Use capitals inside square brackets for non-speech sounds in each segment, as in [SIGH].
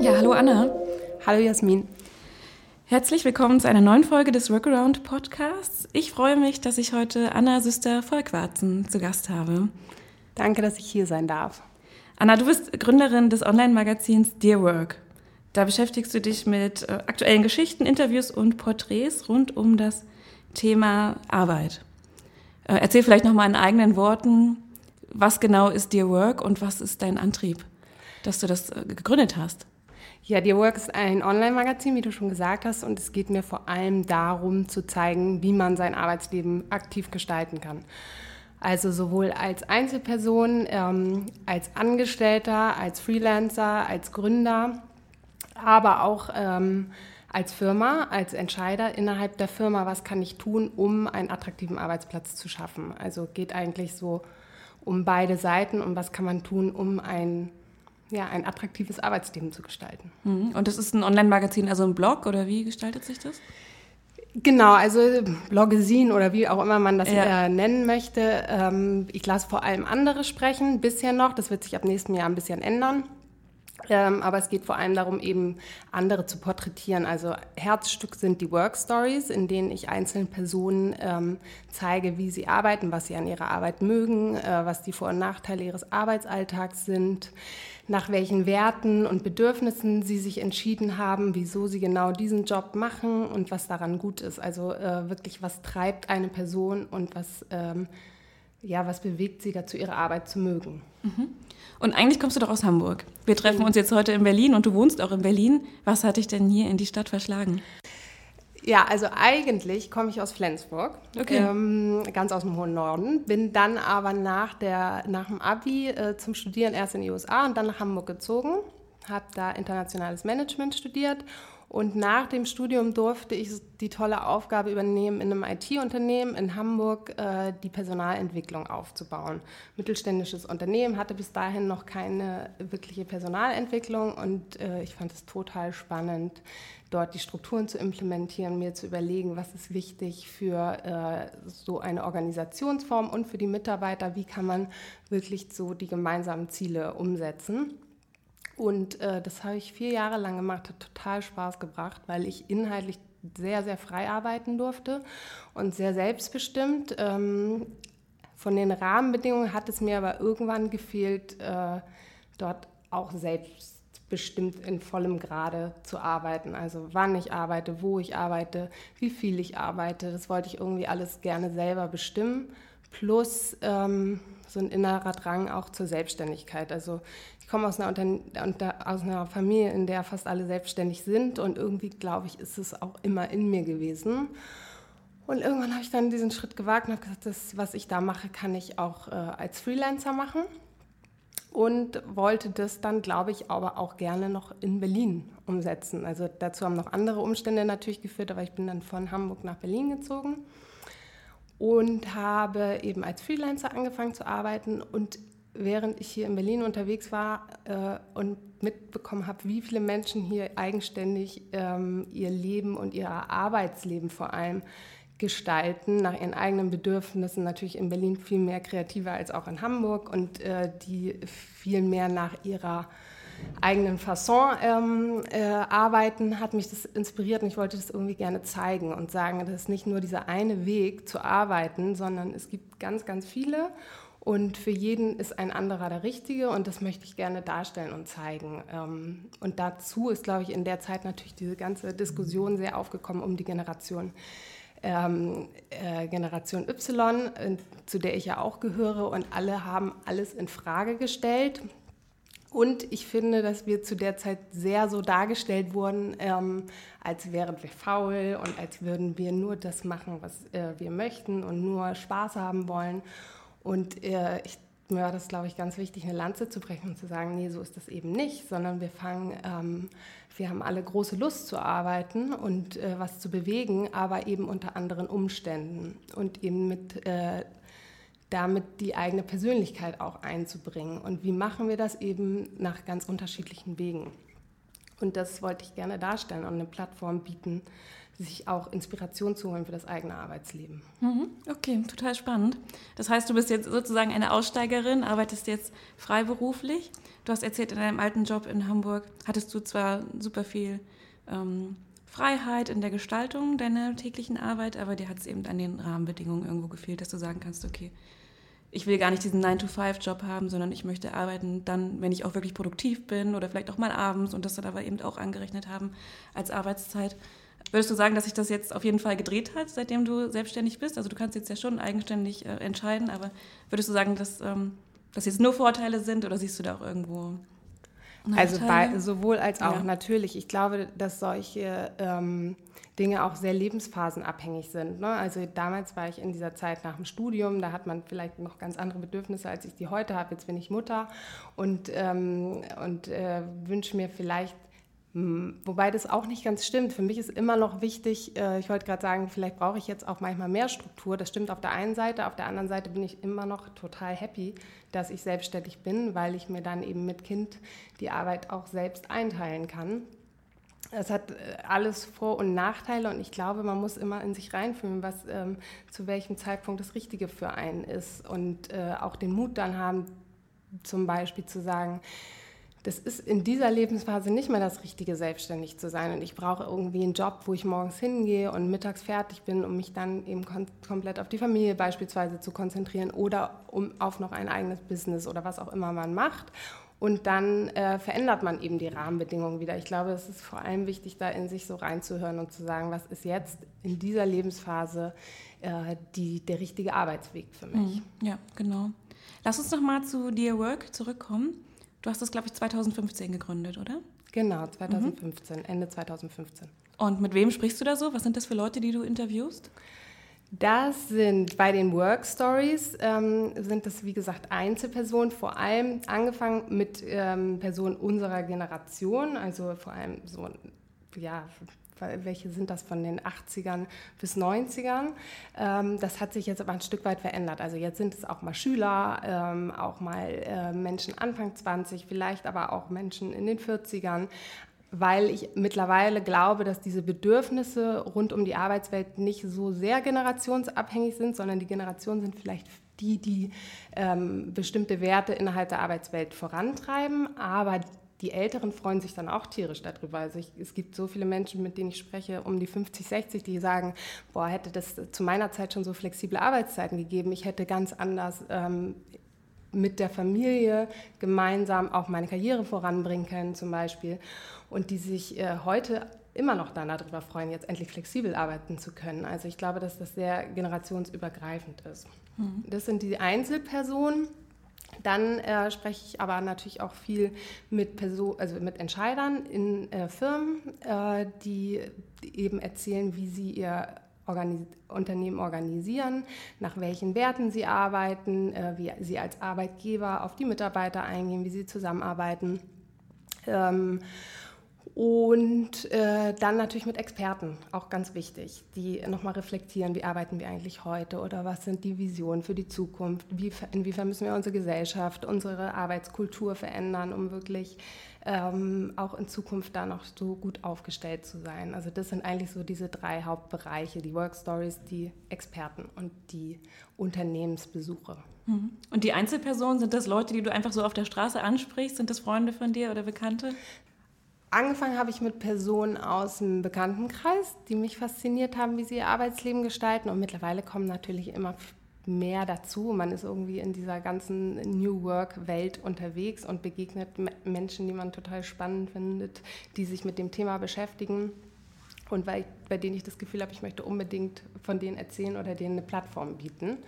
Ja, hallo Anna. Hallo Jasmin. Herzlich willkommen zu einer neuen Folge des Workaround Podcasts. Ich freue mich, dass ich heute Anna Süster Volkwarzen zu Gast habe. Danke, dass ich hier sein darf. Anna, du bist Gründerin des Online-Magazins Dear Work. Da beschäftigst du dich mit äh, aktuellen Geschichten, Interviews und Porträts rund um das Thema Arbeit. Äh, erzähl vielleicht noch mal in eigenen Worten, was genau ist Dear Work und was ist dein Antrieb, dass du das äh, gegründet hast? Ja, Dear Work ist ein Online-Magazin, wie du schon gesagt hast, und es geht mir vor allem darum zu zeigen, wie man sein Arbeitsleben aktiv gestalten kann. Also sowohl als Einzelperson, ähm, als Angestellter, als Freelancer, als Gründer, aber auch ähm, als Firma, als Entscheider innerhalb der Firma, was kann ich tun, um einen attraktiven Arbeitsplatz zu schaffen. Also geht eigentlich so um beide Seiten und was kann man tun, um ein ja, ein attraktives Arbeitsleben zu gestalten. Mhm. Und das ist ein Online-Magazin, also ein Blog oder wie gestaltet sich das? Genau, also Bloggesin oder wie auch immer man das ja. äh, nennen möchte. Ähm, ich lasse vor allem andere sprechen, bisher noch. Das wird sich ab nächstem Jahr ein bisschen ändern. Ähm, aber es geht vor allem darum, eben andere zu porträtieren. Also Herzstück sind die Work Stories, in denen ich einzelnen Personen ähm, zeige, wie sie arbeiten, was sie an ihrer Arbeit mögen, äh, was die Vor- und Nachteile ihres Arbeitsalltags sind, nach welchen Werten und Bedürfnissen sie sich entschieden haben, wieso sie genau diesen Job machen und was daran gut ist. Also äh, wirklich, was treibt eine Person und was, ähm, ja, was bewegt sie dazu, ihre Arbeit zu mögen. Mhm. Und eigentlich kommst du doch aus Hamburg. Wir treffen uns jetzt heute in Berlin und du wohnst auch in Berlin. Was hat dich denn hier in die Stadt verschlagen? Ja, also eigentlich komme ich aus Flensburg, okay. ähm, ganz aus dem hohen Norden, bin dann aber nach, der, nach dem Abi äh, zum Studieren erst in die USA und dann nach Hamburg gezogen, habe da internationales Management studiert und nach dem Studium durfte ich die tolle Aufgabe übernehmen, in einem IT-Unternehmen in Hamburg äh, die Personalentwicklung aufzubauen. Mittelständisches Unternehmen hatte bis dahin noch keine wirkliche Personalentwicklung und äh, ich fand es total spannend, dort die Strukturen zu implementieren, mir zu überlegen, was ist wichtig für äh, so eine Organisationsform und für die Mitarbeiter, wie kann man wirklich so die gemeinsamen Ziele umsetzen. Und äh, das habe ich vier Jahre lang gemacht, hat total Spaß gebracht, weil ich inhaltlich sehr, sehr frei arbeiten durfte und sehr selbstbestimmt. Ähm, von den Rahmenbedingungen hat es mir aber irgendwann gefehlt, äh, dort auch selbstbestimmt in vollem Grade zu arbeiten. Also wann ich arbeite, wo ich arbeite, wie viel ich arbeite, das wollte ich irgendwie alles gerne selber bestimmen. Plus ähm, so ein innerer Drang auch zur Selbstständigkeit. Also komme aus einer, aus einer Familie, in der fast alle selbstständig sind und irgendwie, glaube ich, ist es auch immer in mir gewesen. Und irgendwann habe ich dann diesen Schritt gewagt und habe gesagt, das, was ich da mache, kann ich auch äh, als Freelancer machen. Und wollte das dann, glaube ich, aber auch gerne noch in Berlin umsetzen. Also dazu haben noch andere Umstände natürlich geführt, aber ich bin dann von Hamburg nach Berlin gezogen und habe eben als Freelancer angefangen zu arbeiten. Und während ich hier in Berlin unterwegs war äh, und mitbekommen habe, wie viele Menschen hier eigenständig ähm, ihr Leben und ihr Arbeitsleben vor allem gestalten, nach ihren eigenen Bedürfnissen, natürlich in Berlin viel mehr kreativer als auch in Hamburg und äh, die viel mehr nach ihrer eigenen Fasson ähm, äh, arbeiten, hat mich das inspiriert und ich wollte das irgendwie gerne zeigen und sagen, das ist nicht nur dieser eine Weg zu arbeiten, sondern es gibt ganz, ganz viele und für jeden ist ein anderer der Richtige und das möchte ich gerne darstellen und zeigen. Ähm, und dazu ist, glaube ich, in der Zeit natürlich diese ganze Diskussion sehr aufgekommen um die Generation. Ähm, äh, Generation Y, äh, zu der ich ja auch gehöre, und alle haben alles in Frage gestellt. Und ich finde, dass wir zu der Zeit sehr so dargestellt wurden, ähm, als wären wir faul und als würden wir nur das machen, was äh, wir möchten und nur Spaß haben wollen. Und äh, ich, mir war das, glaube ich, ganz wichtig, eine Lanze zu brechen und zu sagen, nee, so ist das eben nicht, sondern wir fangen, ähm, wir haben alle große Lust zu arbeiten und äh, was zu bewegen, aber eben unter anderen Umständen und eben mit äh, damit die eigene Persönlichkeit auch einzubringen. Und wie machen wir das eben nach ganz unterschiedlichen Wegen? Und das wollte ich gerne darstellen und eine Plattform bieten sich auch Inspiration zu holen für das eigene Arbeitsleben. Mhm. Okay, total spannend. Das heißt, du bist jetzt sozusagen eine Aussteigerin, arbeitest jetzt freiberuflich. Du hast erzählt, in deinem alten Job in Hamburg hattest du zwar super viel ähm, Freiheit in der Gestaltung deiner täglichen Arbeit, aber dir hat es eben an den Rahmenbedingungen irgendwo gefehlt, dass du sagen kannst, okay, ich will gar nicht diesen 9-to-5-Job haben, sondern ich möchte arbeiten dann, wenn ich auch wirklich produktiv bin oder vielleicht auch mal abends und das dann aber eben auch angerechnet haben als Arbeitszeit. Würdest du sagen, dass sich das jetzt auf jeden Fall gedreht hat, seitdem du selbstständig bist? Also du kannst jetzt ja schon eigenständig äh, entscheiden, aber würdest du sagen, dass ähm, das jetzt nur Vorteile sind oder siehst du da auch irgendwo also bei, sowohl als auch ja. natürlich. Ich glaube, dass solche ähm, Dinge auch sehr lebensphasenabhängig sind. Ne? Also damals war ich in dieser Zeit nach dem Studium, da hat man vielleicht noch ganz andere Bedürfnisse, als ich die heute habe. Jetzt bin ich Mutter und, ähm, und äh, wünsche mir vielleicht Wobei das auch nicht ganz stimmt. Für mich ist immer noch wichtig, äh, ich wollte gerade sagen, vielleicht brauche ich jetzt auch manchmal mehr Struktur. Das stimmt auf der einen Seite. Auf der anderen Seite bin ich immer noch total happy, dass ich selbstständig bin, weil ich mir dann eben mit Kind die Arbeit auch selbst einteilen kann. Es hat äh, alles Vor- und Nachteile und ich glaube, man muss immer in sich reinfühlen, was ähm, zu welchem Zeitpunkt das Richtige für einen ist und äh, auch den Mut dann haben, zum Beispiel zu sagen, das ist in dieser Lebensphase nicht mehr das Richtige, selbstständig zu sein. Und ich brauche irgendwie einen Job, wo ich morgens hingehe und mittags fertig bin, um mich dann eben komplett auf die Familie beispielsweise zu konzentrieren oder um auf noch ein eigenes Business oder was auch immer man macht. Und dann äh, verändert man eben die Rahmenbedingungen wieder. Ich glaube, es ist vor allem wichtig, da in sich so reinzuhören und zu sagen, was ist jetzt in dieser Lebensphase äh, die, der richtige Arbeitsweg für mich. Mhm. Ja, genau. Lass uns noch mal zu Dear Work zurückkommen. Du hast das, glaube ich, 2015 gegründet, oder? Genau, 2015, mhm. Ende 2015. Und mit wem sprichst du da so? Was sind das für Leute, die du interviewst? Das sind bei den Work Stories, ähm, sind das wie gesagt Einzelpersonen, vor allem angefangen mit ähm, Personen unserer Generation, also vor allem so ja, welche sind das von den 80ern bis 90ern. Ähm, das hat sich jetzt aber ein Stück weit verändert. Also jetzt sind es auch mal Schüler, ähm, auch mal äh, Menschen Anfang 20, vielleicht aber auch Menschen in den 40ern weil ich mittlerweile glaube, dass diese Bedürfnisse rund um die Arbeitswelt nicht so sehr generationsabhängig sind, sondern die Generationen sind vielleicht die, die ähm, bestimmte Werte innerhalb der Arbeitswelt vorantreiben, aber die Älteren freuen sich dann auch tierisch darüber. Also ich, es gibt so viele Menschen, mit denen ich spreche, um die 50, 60, die sagen, boah, hätte das zu meiner Zeit schon so flexible Arbeitszeiten gegeben, ich hätte ganz anders ähm, mit der Familie gemeinsam auch meine Karriere voranbringen können zum Beispiel. Und die sich äh, heute immer noch dann darüber freuen, jetzt endlich flexibel arbeiten zu können. Also ich glaube, dass das sehr generationsübergreifend ist. Mhm. Das sind die Einzelpersonen. Dann äh, spreche ich aber natürlich auch viel mit, Person, also mit Entscheidern in äh, Firmen, äh, die eben erzählen, wie sie ihr Organis Unternehmen organisieren, nach welchen Werten sie arbeiten, äh, wie sie als Arbeitgeber auf die Mitarbeiter eingehen, wie sie zusammenarbeiten. Ähm, und äh, dann natürlich mit Experten, auch ganz wichtig, die nochmal reflektieren, wie arbeiten wir eigentlich heute oder was sind die Visionen für die Zukunft, wie, inwiefern müssen wir unsere Gesellschaft, unsere Arbeitskultur verändern, um wirklich ähm, auch in Zukunft da noch so gut aufgestellt zu sein. Also das sind eigentlich so diese drei Hauptbereiche, die Work Stories, die Experten und die Unternehmensbesuche. Mhm. Und die Einzelpersonen, sind das Leute, die du einfach so auf der Straße ansprichst? Sind das Freunde von dir oder Bekannte? Angefangen habe ich mit Personen aus dem Bekanntenkreis, die mich fasziniert haben, wie sie ihr Arbeitsleben gestalten. Und mittlerweile kommen natürlich immer mehr dazu. Man ist irgendwie in dieser ganzen New Work-Welt unterwegs und begegnet Menschen, die man total spannend findet, die sich mit dem Thema beschäftigen und bei, bei denen ich das Gefühl habe, ich möchte unbedingt von denen erzählen oder denen eine Plattform bieten.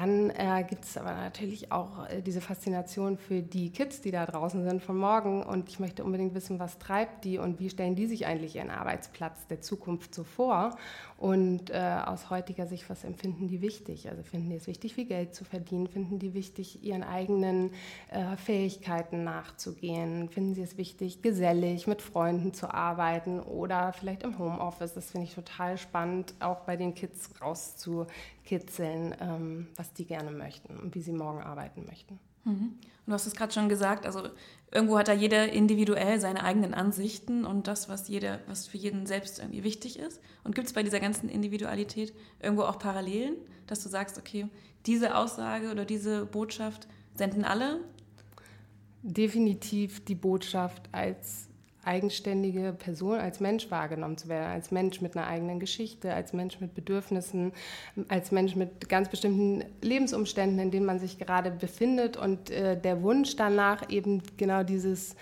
Dann äh, gibt es aber natürlich auch äh, diese Faszination für die Kids, die da draußen sind von morgen. Und ich möchte unbedingt wissen, was treibt die und wie stellen die sich eigentlich ihren Arbeitsplatz der Zukunft so vor. Und äh, aus heutiger Sicht, was empfinden die wichtig? Also finden die es wichtig, viel Geld zu verdienen? Finden die wichtig, ihren eigenen äh, Fähigkeiten nachzugehen? Finden sie es wichtig, gesellig mit Freunden zu arbeiten oder vielleicht im Homeoffice? Das finde ich total spannend, auch bei den Kids rauszukitzeln, ähm, was die gerne möchten und wie sie morgen arbeiten möchten. Mhm. Und du hast es gerade schon gesagt, also irgendwo hat da jeder individuell seine eigenen Ansichten und das, was jeder, was für jeden selbst irgendwie wichtig ist. Und gibt es bei dieser ganzen Individualität irgendwo auch Parallelen, dass du sagst, okay, diese Aussage oder diese Botschaft senden alle? Definitiv die Botschaft als eigenständige Person, als Mensch wahrgenommen zu werden, als Mensch mit einer eigenen Geschichte, als Mensch mit Bedürfnissen, als Mensch mit ganz bestimmten Lebensumständen, in denen man sich gerade befindet und äh, der Wunsch danach eben genau dieses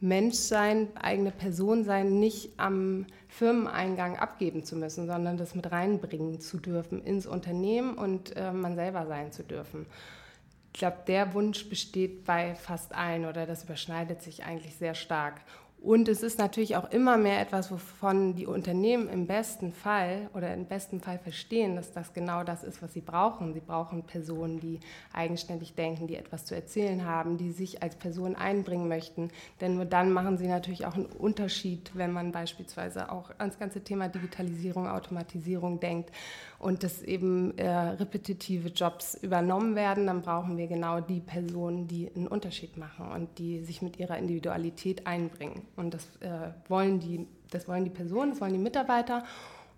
Menschsein, eigene Person sein, nicht am Firmeneingang abgeben zu müssen, sondern das mit reinbringen zu dürfen ins Unternehmen und äh, man selber sein zu dürfen. Ich glaube, der Wunsch besteht bei fast allen oder das überschneidet sich eigentlich sehr stark. Und es ist natürlich auch immer mehr etwas, wovon die Unternehmen im besten Fall oder im besten Fall verstehen, dass das genau das ist, was sie brauchen. Sie brauchen Personen, die eigenständig denken, die etwas zu erzählen haben, die sich als Person einbringen möchten. Denn nur dann machen sie natürlich auch einen Unterschied, wenn man beispielsweise auch ans ganze Thema Digitalisierung, Automatisierung denkt und dass eben äh, repetitive Jobs übernommen werden, dann brauchen wir genau die Personen, die einen Unterschied machen und die sich mit ihrer Individualität einbringen. Und das, äh, wollen die, das wollen die Personen, das wollen die Mitarbeiter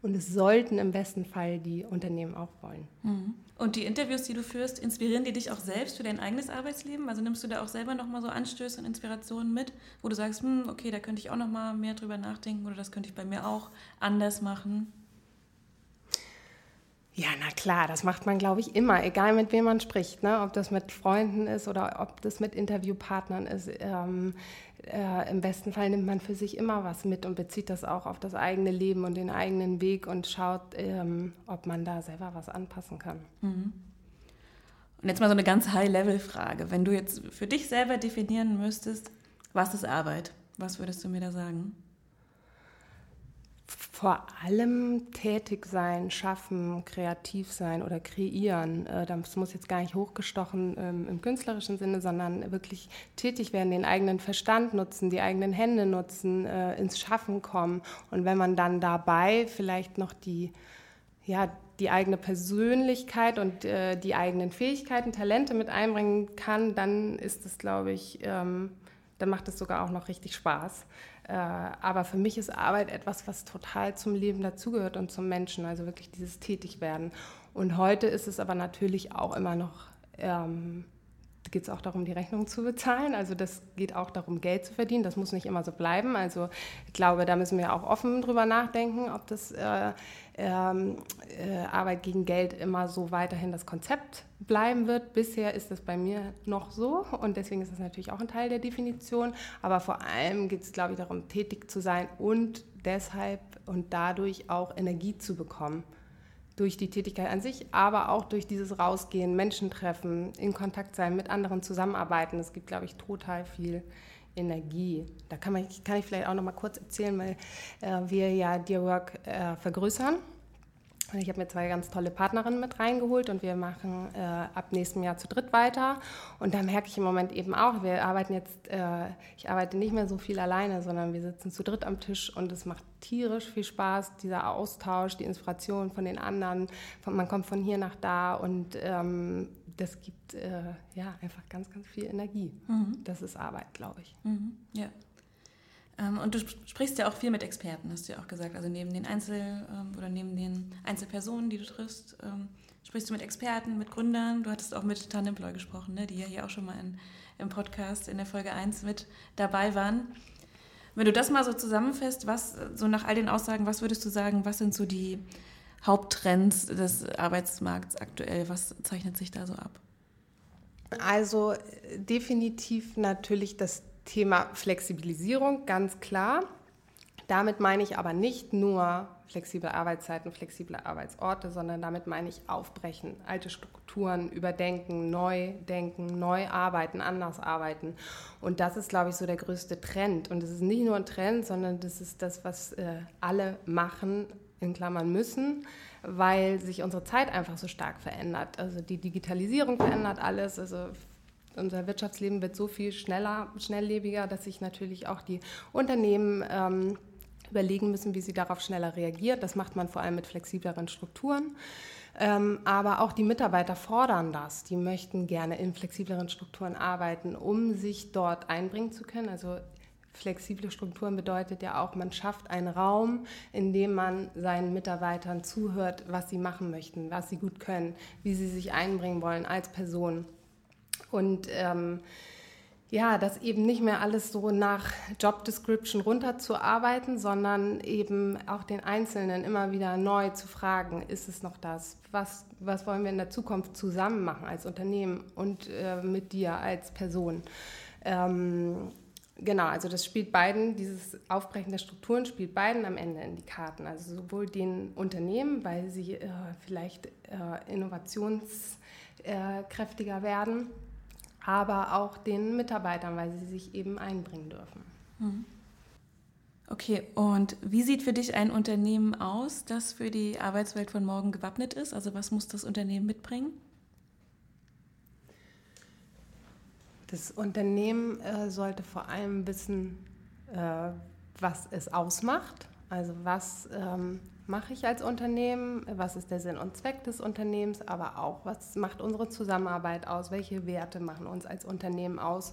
und es sollten im besten Fall die Unternehmen auch wollen. Mhm. Und die Interviews, die du führst, inspirieren die dich auch selbst für dein eigenes Arbeitsleben? Also nimmst du da auch selber nochmal so Anstöße und Inspirationen mit, wo du sagst, hm, okay, da könnte ich auch nochmal mehr drüber nachdenken oder das könnte ich bei mir auch anders machen? Ja, na klar, das macht man, glaube ich, immer, egal mit wem man spricht, ne? ob das mit Freunden ist oder ob das mit Interviewpartnern ist. Ähm, äh, Im besten Fall nimmt man für sich immer was mit und bezieht das auch auf das eigene Leben und den eigenen Weg und schaut, ähm, ob man da selber was anpassen kann. Mhm. Und jetzt mal so eine ganz High-Level-Frage. Wenn du jetzt für dich selber definieren müsstest, was ist Arbeit, was würdest du mir da sagen? Vor allem tätig sein, schaffen, kreativ sein oder kreieren. Äh, das muss jetzt gar nicht hochgestochen ähm, im künstlerischen Sinne, sondern wirklich tätig werden, den eigenen Verstand nutzen, die eigenen Hände nutzen, äh, ins Schaffen kommen. Und wenn man dann dabei vielleicht noch die, ja, die eigene Persönlichkeit und äh, die eigenen Fähigkeiten, Talente mit einbringen kann, dann ist es, glaube ich, ähm, dann macht es sogar auch noch richtig Spaß. Äh, aber für mich ist Arbeit etwas, was total zum Leben dazugehört und zum Menschen, also wirklich dieses Tätigwerden. Und heute ist es aber natürlich auch immer noch, ähm, geht es auch darum, die Rechnung zu bezahlen. Also das geht auch darum, Geld zu verdienen. Das muss nicht immer so bleiben. Also ich glaube, da müssen wir auch offen drüber nachdenken, ob das äh, ähm, äh, Arbeit gegen Geld immer so weiterhin das Konzept bleiben wird. Bisher ist das bei mir noch so und deswegen ist das natürlich auch ein Teil der Definition. Aber vor allem geht es, glaube ich, darum, tätig zu sein und deshalb und dadurch auch Energie zu bekommen. Durch die Tätigkeit an sich, aber auch durch dieses Rausgehen, Menschen treffen, in Kontakt sein, mit anderen zusammenarbeiten. Es gibt, glaube ich, total viel Energie. Da kann, man, kann ich vielleicht auch noch mal kurz erzählen, weil äh, wir ja Dear Work äh, vergrößern. Ich habe mir zwei ganz tolle Partnerinnen mit reingeholt und wir machen äh, ab nächstem Jahr zu dritt weiter. Und da merke ich im Moment eben auch, wir arbeiten jetzt, äh, ich arbeite nicht mehr so viel alleine, sondern wir sitzen zu dritt am Tisch und es macht tierisch viel Spaß, dieser Austausch, die Inspiration von den anderen. Man kommt von hier nach da und ähm, das gibt äh, ja einfach ganz, ganz viel Energie. Mhm. Das ist Arbeit, glaube ich. Mhm. Ja. Ähm, und du sprichst ja auch viel mit Experten, hast du ja auch gesagt. Also neben den Einzel- ähm, oder neben den Einzelpersonen, die du triffst, ähm, sprichst du mit Experten, mit Gründern. Du hattest auch mit Tandemploy gesprochen, ne? die ja hier auch schon mal in, im Podcast in der Folge 1 mit dabei waren. Wenn du das mal so zusammenfasst, was, so nach all den Aussagen, was würdest du sagen, was sind so die Haupttrends des Arbeitsmarkts aktuell? Was zeichnet sich da so ab? Also definitiv natürlich das Thema Flexibilisierung, ganz klar. Damit meine ich aber nicht nur flexible Arbeitszeiten, flexible Arbeitsorte, sondern damit meine ich aufbrechen, alte Strukturen überdenken, neu denken, neu arbeiten, anders arbeiten. Und das ist, glaube ich, so der größte Trend. Und es ist nicht nur ein Trend, sondern das ist das, was äh, alle machen, in Klammern müssen, weil sich unsere Zeit einfach so stark verändert. Also die Digitalisierung verändert alles. Also unser Wirtschaftsleben wird so viel schneller, schnelllebiger, dass sich natürlich auch die Unternehmen ähm, überlegen müssen, wie sie darauf schneller reagiert. Das macht man vor allem mit flexibleren Strukturen. Ähm, aber auch die Mitarbeiter fordern das. Die möchten gerne in flexibleren Strukturen arbeiten, um sich dort einbringen zu können. Also flexible Strukturen bedeutet ja auch, man schafft einen Raum, in dem man seinen Mitarbeitern zuhört, was sie machen möchten, was sie gut können, wie sie sich einbringen wollen als Person. Und ähm, ja, das eben nicht mehr alles so nach Job Description runterzuarbeiten, sondern eben auch den Einzelnen immer wieder neu zu fragen, ist es noch das? Was, was wollen wir in der Zukunft zusammen machen als Unternehmen und äh, mit dir als Person? Ähm, genau, also das spielt beiden, dieses Aufbrechen der Strukturen spielt beiden am Ende in die Karten. Also sowohl den Unternehmen, weil sie äh, vielleicht äh, innovationskräftiger werden, aber auch den Mitarbeitern, weil sie sich eben einbringen dürfen. Mhm. Okay, und wie sieht für dich ein Unternehmen aus, das für die Arbeitswelt von morgen gewappnet ist? Also was muss das Unternehmen mitbringen? Das Unternehmen äh, sollte vor allem wissen, äh, was es ausmacht. Also was ähm, mache ich als Unternehmen, was ist der Sinn und Zweck des Unternehmens, aber auch, was macht unsere Zusammenarbeit aus, welche Werte machen uns als Unternehmen aus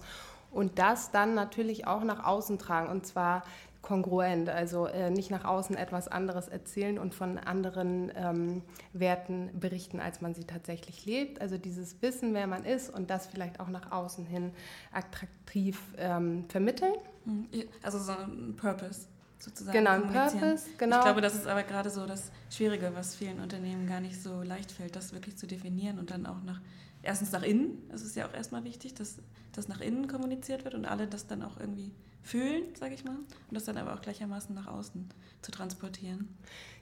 und das dann natürlich auch nach außen tragen und zwar kongruent, also äh, nicht nach außen etwas anderes erzählen und von anderen ähm, Werten berichten, als man sie tatsächlich lebt. Also dieses Wissen, wer man ist und das vielleicht auch nach außen hin attraktiv ähm, vermitteln. Mhm. Also so ein Purpose sozusagen. Genau, ein Purpose, genau. Ich glaube, das ist aber gerade so das Schwierige, was vielen Unternehmen gar nicht so leicht fällt, das wirklich zu definieren und dann auch nach, erstens nach innen, es ist ja auch erstmal wichtig, dass das nach innen kommuniziert wird und alle das dann auch irgendwie fühlen, sage ich mal, und das dann aber auch gleichermaßen nach außen zu transportieren.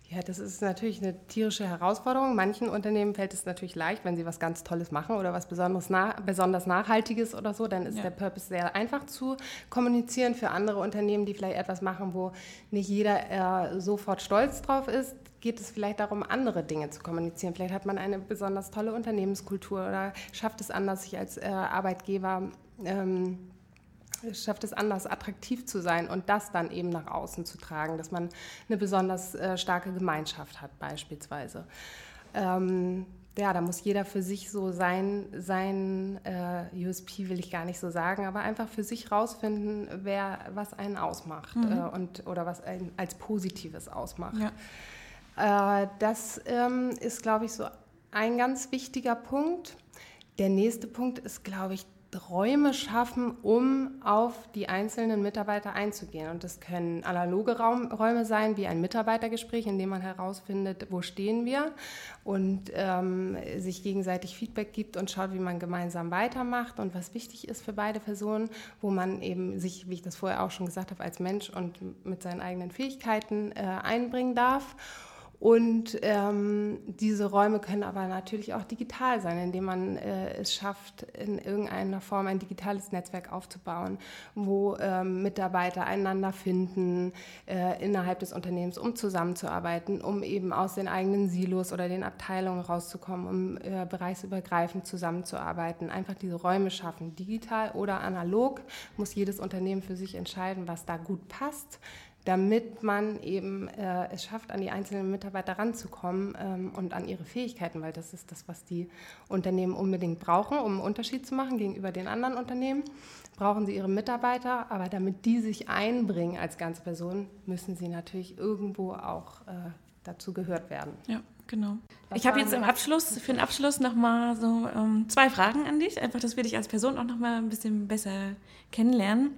Ja, das ist natürlich eine tierische Herausforderung. Manchen Unternehmen fällt es natürlich leicht, wenn sie was ganz Tolles machen oder was besonders, nah, besonders Nachhaltiges oder so, dann ist ja. der Purpose sehr einfach zu kommunizieren. Für andere Unternehmen, die vielleicht etwas machen, wo nicht jeder äh, sofort stolz drauf ist, geht es vielleicht darum, andere Dinge zu kommunizieren. Vielleicht hat man eine besonders tolle Unternehmenskultur oder schafft es anders, sich als äh, Arbeitgeber ähm, schafft es anders, attraktiv zu sein und das dann eben nach außen zu tragen, dass man eine besonders äh, starke Gemeinschaft hat beispielsweise. Ähm, ja, da muss jeder für sich so sein, sein äh, USP will ich gar nicht so sagen, aber einfach für sich rausfinden, wer was einen ausmacht mhm. äh, und oder was einen als Positives ausmacht. Ja. Äh, das ähm, ist, glaube ich, so ein ganz wichtiger Punkt. Der nächste Punkt ist, glaube ich, Räume schaffen, um auf die einzelnen Mitarbeiter einzugehen. Und das können analoge Raum, Räume sein, wie ein Mitarbeitergespräch, in dem man herausfindet, wo stehen wir und ähm, sich gegenseitig Feedback gibt und schaut, wie man gemeinsam weitermacht und was wichtig ist für beide Personen, wo man eben sich, wie ich das vorher auch schon gesagt habe, als Mensch und mit seinen eigenen Fähigkeiten äh, einbringen darf. Und ähm, diese Räume können aber natürlich auch digital sein, indem man äh, es schafft, in irgendeiner Form ein digitales Netzwerk aufzubauen, wo ähm, Mitarbeiter einander finden äh, innerhalb des Unternehmens, um zusammenzuarbeiten, um eben aus den eigenen Silos oder den Abteilungen rauszukommen, um äh, bereichsübergreifend zusammenzuarbeiten. Einfach diese Räume schaffen, digital oder analog, muss jedes Unternehmen für sich entscheiden, was da gut passt damit man eben äh, es schafft, an die einzelnen Mitarbeiter ranzukommen ähm, und an ihre Fähigkeiten, weil das ist das, was die Unternehmen unbedingt brauchen, um einen Unterschied zu machen gegenüber den anderen Unternehmen. Brauchen sie ihre Mitarbeiter, aber damit die sich einbringen als ganze Person, müssen sie natürlich irgendwo auch äh, dazu gehört werden. Ja, genau. Was ich habe jetzt im Abschluss, für den Abschluss nochmal so ähm, zwei Fragen an dich, einfach, dass wir dich als Person auch nochmal ein bisschen besser kennenlernen.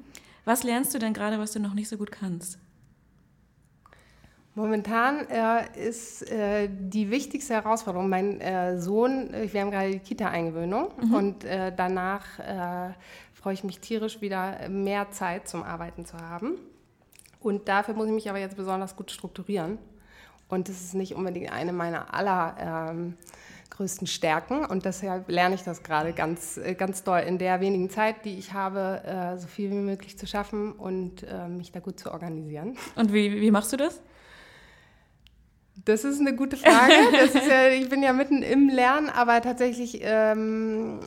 Was lernst du denn gerade, was du noch nicht so gut kannst? Momentan äh, ist äh, die wichtigste Herausforderung, mein äh, Sohn, äh, wir haben gerade die Kita-Eingewöhnung mhm. und äh, danach äh, freue ich mich tierisch wieder mehr Zeit zum Arbeiten zu haben. Und dafür muss ich mich aber jetzt besonders gut strukturieren. Und das ist nicht unbedingt eine meiner allergrößten ähm, Stärken. Und deshalb lerne ich das gerade ganz, ganz doll in der wenigen Zeit, die ich habe, so viel wie möglich zu schaffen und mich da gut zu organisieren. Und wie, wie machst du das? Das ist eine gute Frage. Ja, [LAUGHS] ich bin ja mitten im Lernen, aber tatsächlich ähm,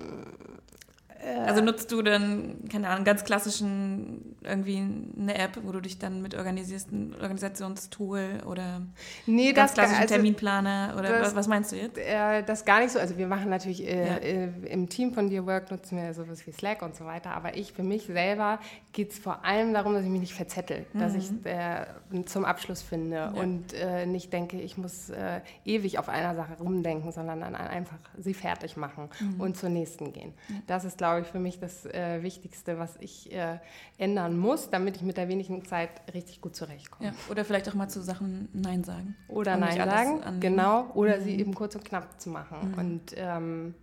Also nutzt du dann, keine Ahnung, ganz klassischen irgendwie eine App, wo du dich dann mit organisierst, ein Organisationstool oder nee, ganz das klassischen also, Terminplaner oder das, was, was, meinst du jetzt? Äh, das gar nicht so. Also wir machen natürlich äh, ja. äh, im Team von Dear Work nutzen wir sowas wie Slack und so weiter. Aber ich für mich selber geht es vor allem darum, dass ich mich nicht verzettel, mhm. dass ich äh, zum Abschluss finde ja. und äh, nicht denke, ich muss äh, ewig auf einer Sache rumdenken, sondern dann einfach sie fertig machen mhm. und zur nächsten gehen. Das ist, glaube ich, für mich das äh, Wichtigste, was ich äh, ändern muss, damit ich mit der wenigen Zeit richtig gut zurechtkomme. Ja, oder vielleicht auch mal zu Sachen Nein sagen. Oder und Nein sagen, genau. Oder mhm. sie eben kurz und knapp zu machen. Mhm. Und ähm,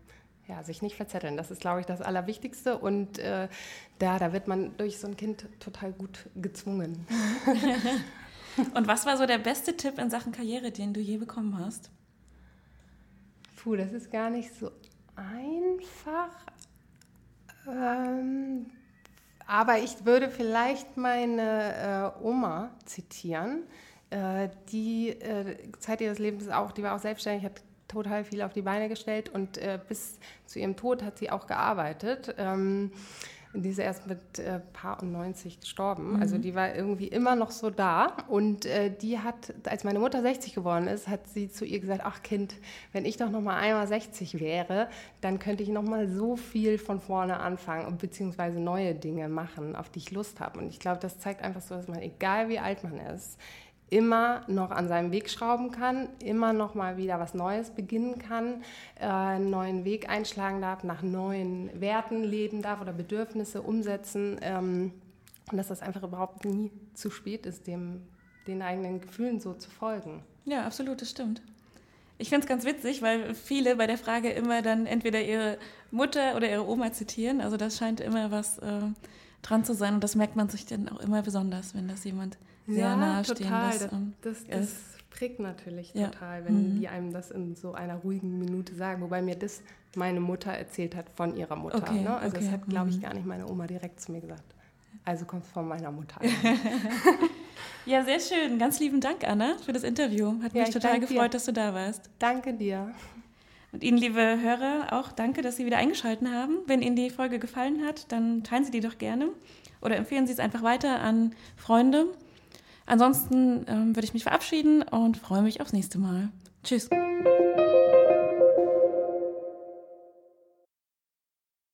ja, sich nicht verzetteln. Das ist, glaube ich, das Allerwichtigste. Und äh, da, da wird man durch so ein Kind total gut gezwungen. [LAUGHS] und was war so der beste Tipp in Sachen Karriere, den du je bekommen hast? Puh, das ist gar nicht so einfach. Ähm, aber ich würde vielleicht meine äh, Oma zitieren, äh, die äh, Zeit ihres Lebens auch, die war auch selbstständig, hat total viel auf die Beine gestellt und äh, bis zu ihrem Tod hat sie auch gearbeitet. Ähm, die ist erst mit äh, Paar und 90 gestorben. Mhm. Also die war irgendwie immer noch so da. Und äh, die hat, als meine Mutter 60 geworden ist, hat sie zu ihr gesagt, ach Kind, wenn ich doch noch mal einmal 60 wäre, dann könnte ich noch mal so viel von vorne anfangen beziehungsweise neue Dinge machen, auf die ich Lust habe. Und ich glaube, das zeigt einfach so, dass man, egal wie alt man ist, immer noch an seinem Weg schrauben kann, immer noch mal wieder was Neues beginnen kann, äh, einen neuen Weg einschlagen darf, nach neuen Werten leben darf oder Bedürfnisse umsetzen ähm, und dass das einfach überhaupt nie zu spät ist, dem, den eigenen Gefühlen so zu folgen. Ja, absolut, das stimmt. Ich finde es ganz witzig, weil viele bei der Frage immer dann entweder ihre Mutter oder ihre Oma zitieren. Also das scheint immer was äh, dran zu sein und das merkt man sich dann auch immer besonders, wenn das jemand sehr ja, nahestehen total. Das, das, das, das prägt natürlich ja. total, wenn mhm. die einem das in so einer ruhigen Minute sagen. Wobei mir das meine Mutter erzählt hat von ihrer Mutter. Okay, ne? Also okay. das hat, glaube ich, mhm. gar nicht meine Oma direkt zu mir gesagt. Also kommt es von meiner Mutter. [LAUGHS] [LAUGHS] ja, sehr schön. Ganz lieben Dank, Anna, für das Interview. Hat mich total gefreut, dir. dass du da warst. Danke dir. Und Ihnen, liebe Hörer, auch danke, dass Sie wieder eingeschaltet haben. Wenn Ihnen die Folge gefallen hat, dann teilen Sie die doch gerne oder empfehlen Sie es einfach weiter an Freunde. Ansonsten ähm, würde ich mich verabschieden und freue mich aufs nächste Mal. Tschüss.